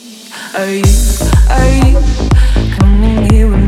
Are you, are you coming here with me